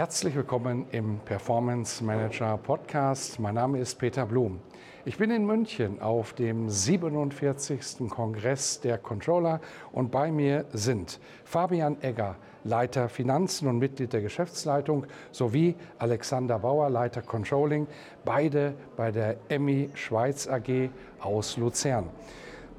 Herzlich willkommen im Performance Manager Podcast. Mein Name ist Peter Blum. Ich bin in München auf dem 47. Kongress der Controller und bei mir sind Fabian Egger, Leiter Finanzen und Mitglied der Geschäftsleitung, sowie Alexander Bauer, Leiter Controlling, beide bei der Emmy Schweiz AG aus Luzern.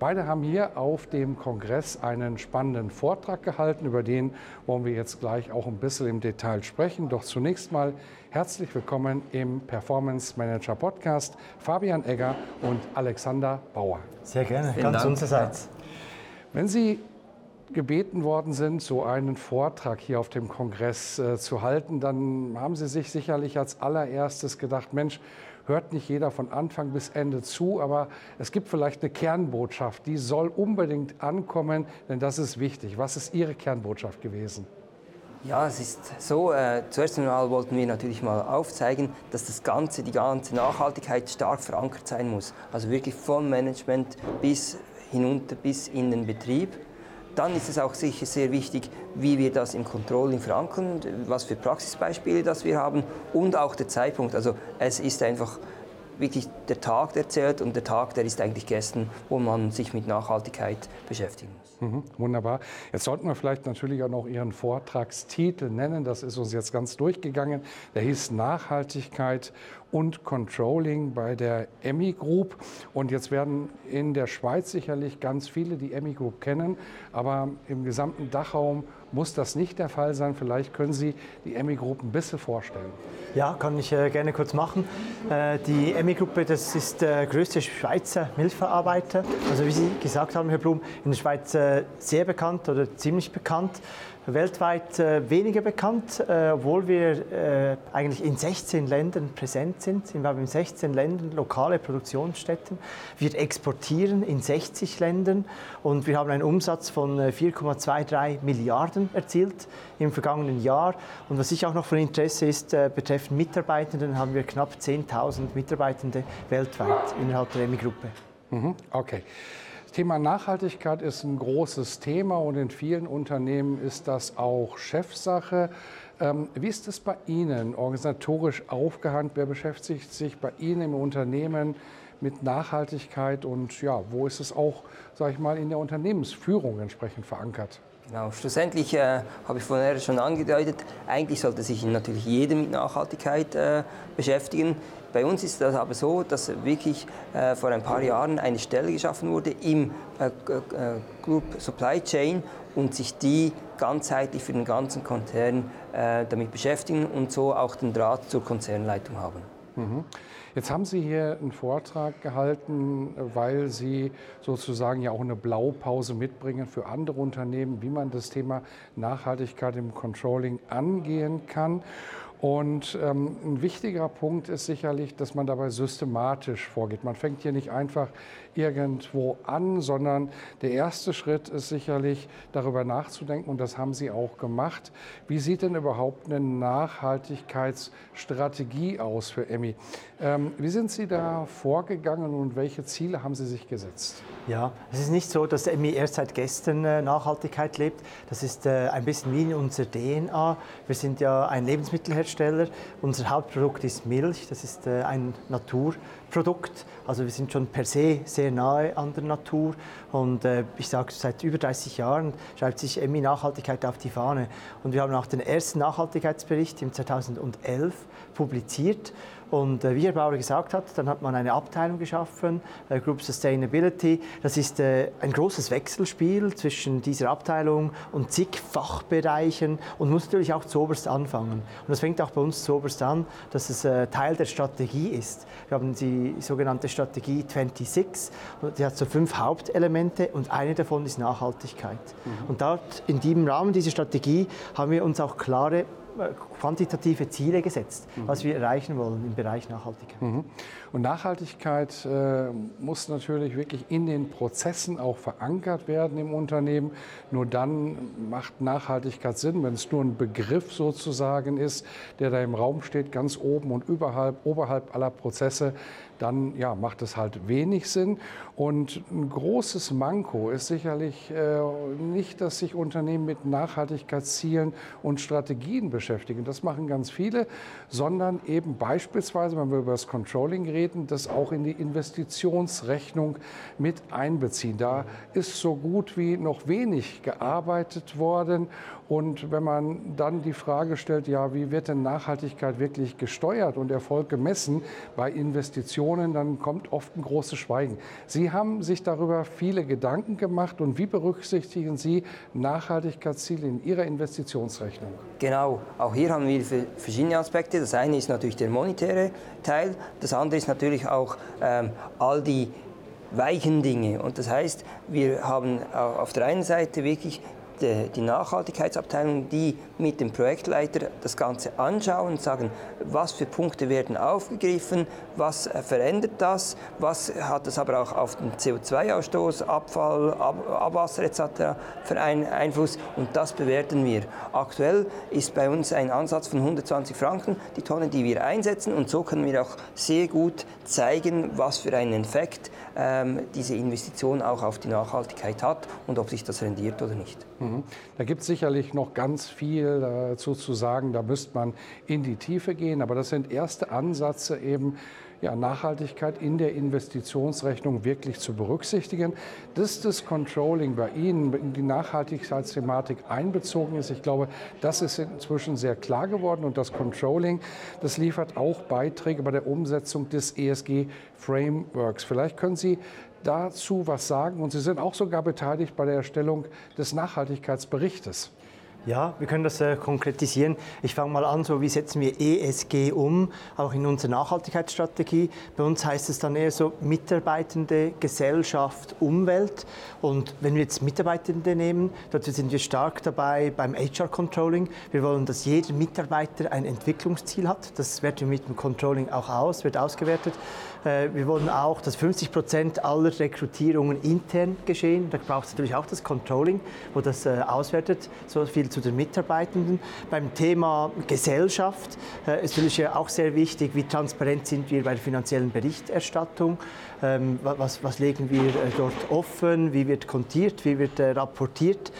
Beide haben hier auf dem Kongress einen spannenden Vortrag gehalten, über den wollen wir jetzt gleich auch ein bisschen im Detail sprechen. Doch zunächst mal herzlich willkommen im Performance Manager Podcast Fabian Egger und Alexander Bauer. Sehr gerne, Vielen ganz unsererseits. Wenn Sie gebeten worden sind, so einen Vortrag hier auf dem Kongress äh, zu halten, dann haben Sie sich sicherlich als allererstes gedacht, Mensch, hört nicht jeder von Anfang bis Ende zu, aber es gibt vielleicht eine Kernbotschaft, die soll unbedingt ankommen, denn das ist wichtig. Was ist Ihre Kernbotschaft gewesen? Ja, es ist so. Äh, zuerst einmal wollten wir natürlich mal aufzeigen, dass das Ganze, die ganze Nachhaltigkeit stark verankert sein muss. Also wirklich vom Management bis hinunter bis in den Betrieb. Dann ist es auch sicher sehr wichtig, wie wir das im Controlling verankern, was für Praxisbeispiele das wir haben und auch der Zeitpunkt. Also es ist einfach wirklich der Tag, der zählt und der Tag, der ist eigentlich gestern, wo man sich mit Nachhaltigkeit beschäftigen muss. Mhm, wunderbar. Jetzt sollten wir vielleicht natürlich auch noch Ihren Vortragstitel nennen. Das ist uns jetzt ganz durchgegangen. Der hieß Nachhaltigkeit und Controlling bei der Emmy Group. Und jetzt werden in der Schweiz sicherlich ganz viele die Emmy Group kennen, aber im gesamten Dachraum muss das nicht der Fall sein. Vielleicht können Sie die Emmy-Gruppe ein bisschen vorstellen. Ja, kann ich äh, gerne kurz machen. Äh, die Emmy-Gruppe, das ist der größte Schweizer Milchverarbeiter. Also wie Sie gesagt haben, Herr Blum, in der Schweiz äh, sehr bekannt oder ziemlich bekannt weltweit äh, weniger bekannt, äh, obwohl wir äh, eigentlich in 16 Ländern präsent sind. Wir haben in 16 Ländern lokale Produktionsstätten. Wir exportieren in 60 Ländern und wir haben einen Umsatz von 4,23 äh, Milliarden erzielt im vergangenen Jahr. Und was ich auch noch von Interesse ist, äh, betreffend Mitarbeitenden haben wir knapp 10.000 Mitarbeitende weltweit innerhalb der EMI-Gruppe. Mhm, okay. Das Thema Nachhaltigkeit ist ein großes Thema und in vielen Unternehmen ist das auch Chefsache. Ähm, wie ist es bei Ihnen organisatorisch aufgehandelt? Wer beschäftigt sich bei Ihnen im Unternehmen mit Nachhaltigkeit und ja, wo ist es auch, sage ich mal, in der Unternehmensführung entsprechend verankert? Genau, schlussendlich äh, habe ich vorher schon angedeutet, eigentlich sollte sich natürlich jeder mit Nachhaltigkeit äh, beschäftigen. Bei uns ist das aber so, dass wirklich äh, vor ein paar Jahren eine Stelle geschaffen wurde im äh, äh, Group Supply Chain und sich die ganzheitlich für den ganzen Konzern äh, damit beschäftigen und so auch den Draht zur Konzernleitung haben. Mhm. Jetzt haben Sie hier einen Vortrag gehalten, weil Sie sozusagen ja auch eine Blaupause mitbringen für andere Unternehmen, wie man das Thema Nachhaltigkeit im Controlling angehen kann. Und ähm, ein wichtiger Punkt ist sicherlich, dass man dabei systematisch vorgeht. Man fängt hier nicht einfach irgendwo an, sondern der erste Schritt ist sicherlich darüber nachzudenken, und das haben Sie auch gemacht. Wie sieht denn überhaupt eine Nachhaltigkeitsstrategie aus für Emmy? Ähm, wie sind Sie da vorgegangen und welche Ziele haben Sie sich gesetzt? Ja, es ist nicht so, dass Emmy erst seit gestern äh, Nachhaltigkeit lebt. Das ist äh, ein bisschen wie in unserer DNA. Wir sind ja ein Lebensmittelhersteller. Unser Hauptprodukt ist Milch. Das ist äh, ein Naturprodukt. Also wir sind schon per se sehr nahe an der Natur. Und ich sage, seit über 30 Jahren schreibt sich Emmy Nachhaltigkeit auf die Fahne. Und wir haben auch den ersten Nachhaltigkeitsbericht im 2011 publiziert. Und äh, wie Herr Bauer gesagt hat, dann hat man eine Abteilung geschaffen, äh, Group Sustainability. Das ist äh, ein großes Wechselspiel zwischen dieser Abteilung und zig Fachbereichen und muss natürlich auch zuoberst anfangen. Und das fängt auch bei uns zuoberst an, dass es äh, Teil der Strategie ist. Wir haben die sogenannte Strategie 26, die hat so fünf Hauptelemente und eine davon ist Nachhaltigkeit. Mhm. Und dort in diesem Rahmen dieser Strategie haben wir uns auch klare quantitative Ziele gesetzt, mhm. was wir erreichen wollen im Bereich Nachhaltigkeit. Mhm. Und Nachhaltigkeit äh, muss natürlich wirklich in den Prozessen auch verankert werden im Unternehmen. Nur dann macht Nachhaltigkeit Sinn, wenn es nur ein Begriff sozusagen ist, der da im Raum steht, ganz oben und überhalb, oberhalb aller Prozesse, dann ja, macht es halt wenig Sinn. Und ein großes Manko ist sicherlich äh, nicht, dass sich Unternehmen mit Nachhaltigkeitszielen und Strategien beschäftigen. Das machen ganz viele, sondern eben beispielsweise, wenn wir über das Controlling reden, das auch in die Investitionsrechnung mit einbeziehen. Da ist so gut wie noch wenig gearbeitet worden. Und wenn man dann die Frage stellt, ja, wie wird denn Nachhaltigkeit wirklich gesteuert und Erfolg gemessen bei Investitionen, dann kommt oft ein großes Schweigen. Sie haben sich darüber viele Gedanken gemacht und wie berücksichtigen Sie Nachhaltigkeitsziele in Ihrer Investitionsrechnung? Genau, auch hier haben wir verschiedene Aspekte. Das eine ist natürlich der monetäre Teil, das andere ist natürlich auch ähm, all die weichen Dinge. Und das heißt, wir haben auf der einen Seite wirklich die Nachhaltigkeitsabteilung, die mit dem Projektleiter das Ganze anschauen und sagen, was für Punkte werden aufgegriffen, was verändert das, was hat das aber auch auf den CO2-Ausstoß, Abfall, Ab Abwasser etc. für einen Einfluss und das bewerten wir. Aktuell ist bei uns ein Ansatz von 120 Franken die Tonne, die wir einsetzen und so können wir auch sehr gut zeigen, was für einen Effekt ähm, diese Investition auch auf die Nachhaltigkeit hat und ob sich das rendiert oder nicht. Mhm. Da gibt es sicherlich noch ganz viel dazu zu sagen, da müsste man in die Tiefe gehen, aber das sind erste Ansätze eben, ja, Nachhaltigkeit in der Investitionsrechnung wirklich zu berücksichtigen. Dass das Controlling bei Ihnen in die Nachhaltigkeitsthematik einbezogen ist, ich glaube, das ist inzwischen sehr klar geworden und das Controlling, das liefert auch Beiträge bei der Umsetzung des ESG-Frameworks. Vielleicht können Sie dazu was sagen und Sie sind auch sogar beteiligt bei der Erstellung des Nachhaltigkeitsberichtes. Ja, wir können das äh, konkretisieren. Ich fange mal an, so wie setzen wir ESG um, auch in unserer Nachhaltigkeitsstrategie. Bei uns heißt es dann eher so Mitarbeitende, Gesellschaft, Umwelt. Und wenn wir jetzt Mitarbeitende nehmen, dazu sind wir stark dabei beim HR-Controlling. Wir wollen, dass jeder Mitarbeiter ein Entwicklungsziel hat. Das werten wir mit dem Controlling auch aus, wird ausgewertet. Äh, wir wollen auch, dass 50 Prozent aller Rekrutierungen intern geschehen. Da braucht es natürlich auch das Controlling, wo das äh, auswertet. So viel zu den Mitarbeitenden. Beim Thema Gesellschaft äh, ist natürlich auch sehr wichtig, wie transparent sind wir bei der finanziellen Berichterstattung. Ähm, was, was, legen wir dort offen, wie wird kontiert, wie wird rapportiert.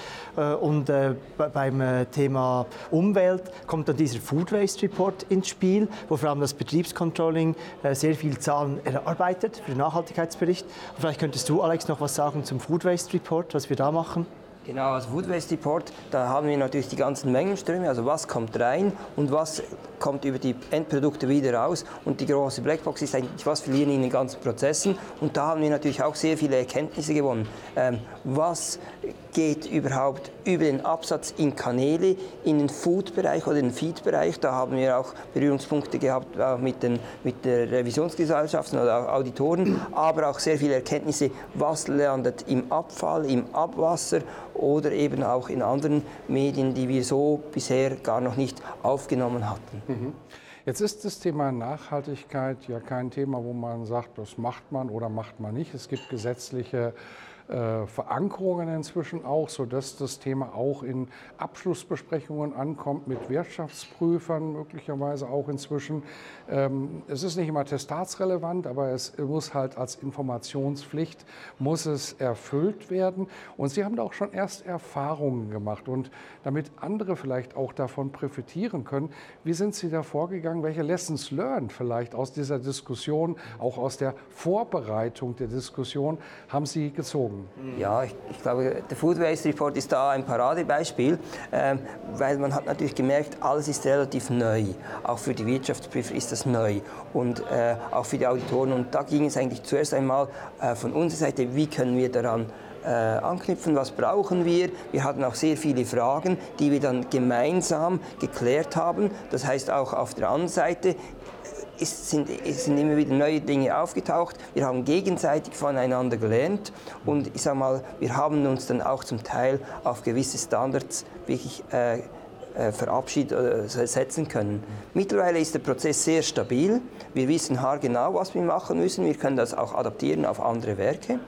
Und beim Thema Umwelt kommt dann dieser Food Waste Report ins Spiel, wo vor allem das Betriebscontrolling sehr viele Zahlen erarbeitet für den Nachhaltigkeitsbericht. Vielleicht könntest du, Alex, noch was sagen zum Food Waste Report, was wir da machen? Genau, als Food Waste Report, da haben wir natürlich die ganzen Mengenströme, also was kommt rein und was kommt über die Endprodukte wieder raus. Und die große Blackbox ist eigentlich, was verlieren in den ganzen Prozessen. Und da haben wir natürlich auch sehr viele Erkenntnisse gewonnen. Ähm, was geht überhaupt über den Absatz in Kanäle, in den Food-Bereich oder den Feed-Bereich. Da haben wir auch Berührungspunkte gehabt auch mit, den, mit der Revisionsgesellschaften oder Auditoren, aber auch sehr viele Erkenntnisse, was landet im Abfall, im Abwasser oder eben auch in anderen Medien, die wir so bisher gar noch nicht aufgenommen hatten. Mhm. Jetzt ist das Thema Nachhaltigkeit ja kein Thema, wo man sagt, das macht man oder macht man nicht. Es gibt gesetzliche äh, Verankerungen inzwischen auch, sodass das Thema auch in Abschlussbesprechungen ankommt mit Wirtschaftsprüfern, möglicherweise auch inzwischen. Ähm, es ist nicht immer testatsrelevant, aber es muss halt als Informationspflicht, muss es erfüllt werden. Und Sie haben da auch schon erst Erfahrungen gemacht. Und damit andere vielleicht auch davon profitieren können, wie sind Sie da vorgegangen? Welche Lessons learned vielleicht aus dieser Diskussion, auch aus der Vorbereitung der Diskussion, haben Sie gezogen? Ja, ich, ich glaube, der Food Waste Report ist da ein Paradebeispiel, äh, weil man hat natürlich gemerkt, alles ist relativ neu. Auch für die Wirtschaftsprüfer ist das neu und äh, auch für die Auditoren. Und da ging es eigentlich zuerst einmal äh, von unserer Seite, wie können wir daran äh, anknüpfen, was brauchen wir. Wir hatten auch sehr viele Fragen, die wir dann gemeinsam geklärt haben. Das heißt auch auf der anderen Seite es sind, sind immer wieder neue Dinge aufgetaucht. Wir haben gegenseitig voneinander gelernt und ich sage mal, wir haben uns dann auch zum Teil auf gewisse Standards wirklich äh, äh, verabschiedet oder setzen können. Mittlerweile ist der Prozess sehr stabil. Wir wissen haargenau, was wir machen müssen. Wir können das auch adaptieren auf andere Werke.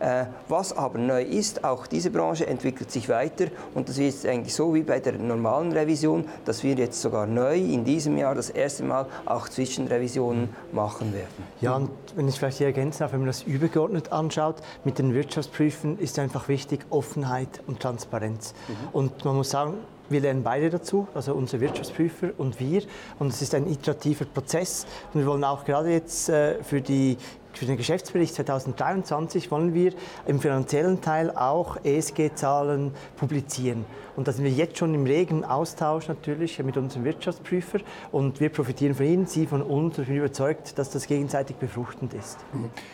Äh, was aber neu ist, auch diese Branche entwickelt sich weiter und das ist eigentlich so wie bei der normalen Revision, dass wir jetzt sogar neu in diesem Jahr das erste Mal auch Zwischenrevisionen machen werden. Ja, und wenn ich vielleicht hier ergänzen darf, wenn man das übergeordnet anschaut, mit den Wirtschaftsprüfen ist einfach wichtig Offenheit und Transparenz. Mhm. Und man muss sagen, wir lernen beide dazu, also unsere Wirtschaftsprüfer und wir. Und es ist ein iterativer Prozess. Und wir wollen auch gerade jetzt äh, für die für den Geschäftsbericht 2023 wollen wir im finanziellen Teil auch ESG-Zahlen publizieren. Und da sind wir jetzt schon im regen Austausch natürlich mit unserem Wirtschaftsprüfer. Und wir profitieren von Ihnen, Sie von uns. Ich bin überzeugt, dass das gegenseitig befruchtend ist.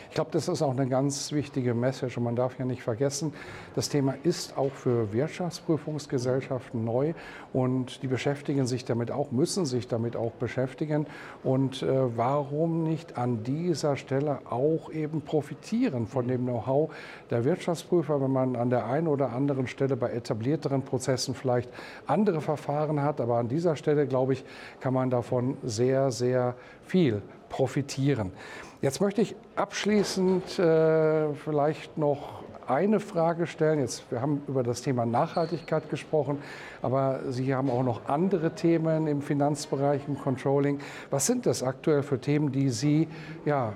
Ich glaube, das ist auch eine ganz wichtige Message. Und man darf ja nicht vergessen, das Thema ist auch für Wirtschaftsprüfungsgesellschaften neu. Und die beschäftigen sich damit auch, müssen sich damit auch beschäftigen. Und äh, warum nicht an dieser Stelle auch eben profitieren von dem Know-how der Wirtschaftsprüfer, wenn man an der einen oder anderen Stelle bei etablierteren Prozessen vielleicht andere Verfahren hat. Aber an dieser Stelle, glaube ich, kann man davon sehr, sehr viel profitieren. Jetzt möchte ich abschließend äh, vielleicht noch eine Frage stellen. Jetzt, wir haben über das Thema Nachhaltigkeit gesprochen, aber Sie haben auch noch andere Themen im Finanzbereich, im Controlling. Was sind das aktuell für Themen, die Sie ja,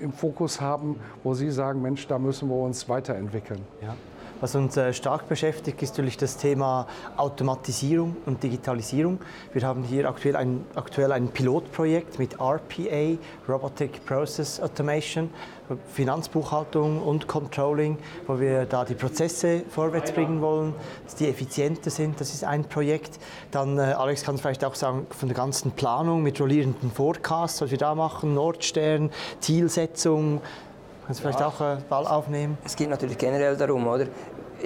im Fokus haben, wo Sie sagen, Mensch, da müssen wir uns weiterentwickeln? Ja. Was uns äh, stark beschäftigt, ist natürlich das Thema Automatisierung und Digitalisierung. Wir haben hier aktuell ein, aktuell ein Pilotprojekt mit RPA, Robotic Process Automation, Finanzbuchhaltung und Controlling, wo wir da die Prozesse vorwärts bringen wollen, dass die effizienter sind. Das ist ein Projekt. Dann, äh, Alex kann vielleicht auch sagen, von der ganzen Planung mit rollierenden Forecasts, was wir da machen, Nordstern, Zielsetzung, Kannst du vielleicht auch äh, Ball aufnehmen? Es geht natürlich generell darum, oder?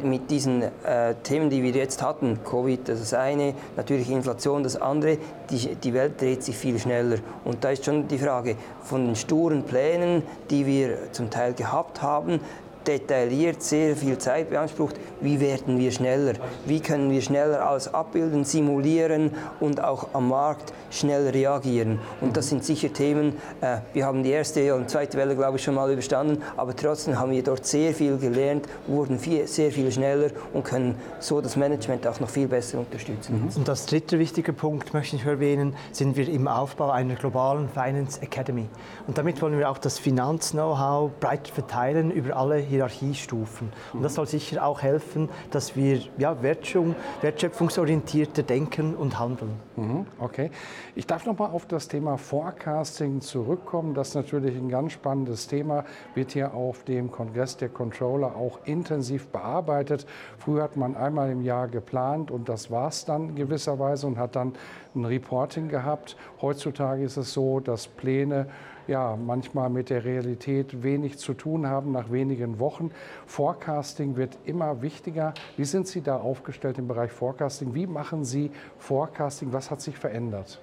mit diesen äh, Themen, die wir jetzt hatten, Covid das ist das eine, natürlich Inflation das andere, die, die Welt dreht sich viel schneller. Und da ist schon die Frage von den sturen Plänen, die wir zum Teil gehabt haben, detailliert, sehr viel Zeit beansprucht. Wie werden wir schneller? Wie können wir schneller alles abbilden, simulieren und auch am Markt schnell reagieren? Und das sind sicher Themen, äh, wir haben die erste und zweite Welle, glaube ich, schon mal überstanden, aber trotzdem haben wir dort sehr viel gelernt, wurden viel, sehr viel schneller und können so das Management auch noch viel besser unterstützen. Mhm. Und das dritte wichtige Punkt möchte ich erwähnen, sind wir im Aufbau einer globalen Finance Academy. Und damit wollen wir auch das Finanz-Know-how breit verteilen über alle Hierarchiestufen. Und das soll sicher auch helfen, dass wir ja, wertschöpfungsorientierter denken und handeln. Mhm, okay. Ich darf noch mal auf das Thema Forecasting zurückkommen. Das ist natürlich ein ganz spannendes Thema, wird hier auf dem Kongress der Controller auch intensiv bearbeitet. Früher hat man einmal im Jahr geplant und das war es dann gewisserweise und hat dann ein Reporting gehabt. Heutzutage ist es so, dass Pläne ja, manchmal mit der Realität wenig zu tun haben nach wenigen Wochen. Forecasting wird immer wichtiger. Wie sind Sie da aufgestellt im Bereich Forecasting? Wie machen Sie Forecasting? Was hat sich verändert?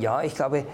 Ja, ich glaube,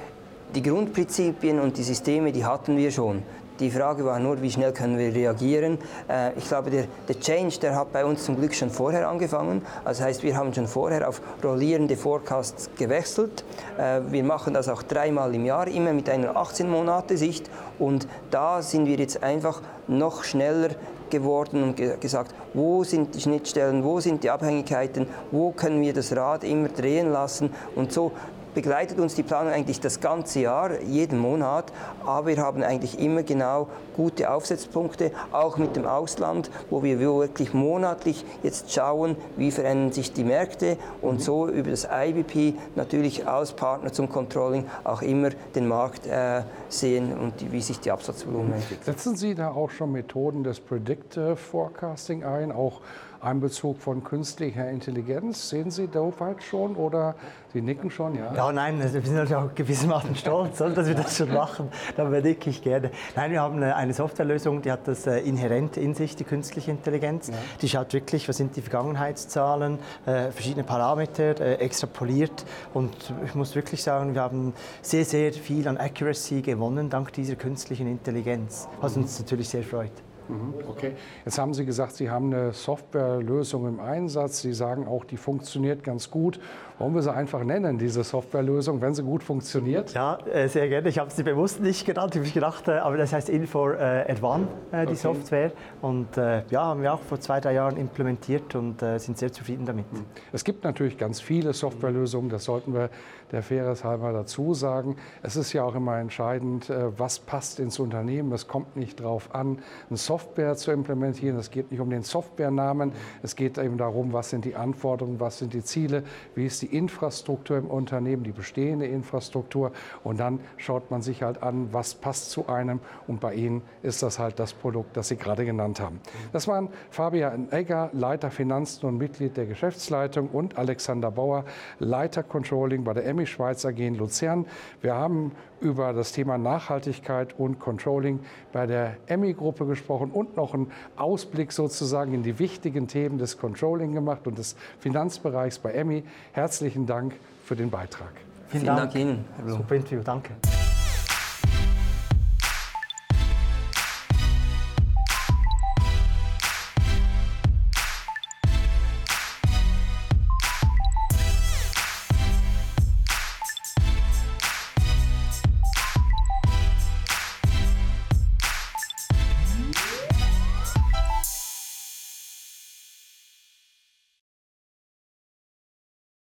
die Grundprinzipien und die Systeme, die hatten wir schon. Die Frage war nur, wie schnell können wir reagieren. Äh, ich glaube, der, der Change, der hat bei uns zum Glück schon vorher angefangen. Das heißt, wir haben schon vorher auf rollierende Forecasts gewechselt. Äh, wir machen das auch dreimal im Jahr, immer mit einer 18-Monate-Sicht. Und da sind wir jetzt einfach noch schneller geworden und ge gesagt, wo sind die Schnittstellen, wo sind die Abhängigkeiten, wo können wir das Rad immer drehen lassen. Und so begleitet uns die Planung eigentlich das ganze Jahr, jeden Monat, aber wir haben eigentlich immer genau gute Aufsetzpunkte, auch mit dem Ausland, wo wir wirklich monatlich jetzt schauen, wie verändern sich die Märkte und so über das IBP natürlich als Partner zum Controlling auch immer den Markt äh, sehen und wie sich die Absatzvolumen entwickeln. Setzen Sie da auch schon Methoden des Predictive Forecasting ein, auch Einbezug von künstlicher Intelligenz. Sehen Sie da weit schon oder Sie nicken schon, ja? Ja, nein, wir sind natürlich auch gewissermaßen stolz, dass wir das schon machen. Da nicke ich gerne. Nein, wir haben eine Softwarelösung, die hat das äh, inhärent in sich, die künstliche Intelligenz. Ja. Die schaut wirklich, was sind die Vergangenheitszahlen, äh, verschiedene Parameter, äh, extrapoliert. Und ich muss wirklich sagen, wir haben sehr, sehr viel an Accuracy gewonnen dank dieser künstlichen Intelligenz, was uns natürlich sehr freut. Mhm, okay, jetzt haben Sie gesagt, Sie haben eine Softwarelösung im Einsatz. Sie sagen auch, die funktioniert ganz gut. Wollen wir sie einfach nennen, diese Softwarelösung, wenn sie gut funktioniert? Ja, äh, sehr gerne. Ich habe sie bewusst nicht genannt. Ich habe gedacht, äh, aber das heißt Infor äh, Advan, die okay. Software. Und ja, haben wir auch vor zwei, drei Jahren implementiert und sind sehr zufrieden damit. Mhm. Es gibt natürlich ganz viele Softwarelösungen, das sollten wir der Fairness halber dazu sagen. Es ist ja auch immer entscheidend, was passt ins Unternehmen. Es kommt nicht darauf an, eine Software zu implementieren. Es geht nicht um den Softwarenamen. Es geht eben darum, was sind die Anforderungen, was sind die Ziele, wie ist die Infrastruktur im Unternehmen, die bestehende Infrastruktur. Und dann schaut man sich halt an, was passt zu einem. Und bei Ihnen ist das halt das Produkt, das Sie gerade genannt haben. Das waren Fabian Egger, Leiter Finanzen und Mitglied der Geschäftsleitung und Alexander Bauer, Leiter Controlling bei der Emmy Schweiz AG in Luzern. Wir haben über das Thema Nachhaltigkeit und Controlling bei der Emmy-Gruppe gesprochen und noch einen Ausblick sozusagen in die wichtigen Themen des Controlling gemacht und des Finanzbereichs bei Emmy. Herzlichen Dank für den Beitrag. Vielen, Vielen Dank. Dank Ihnen. Super Interview, danke.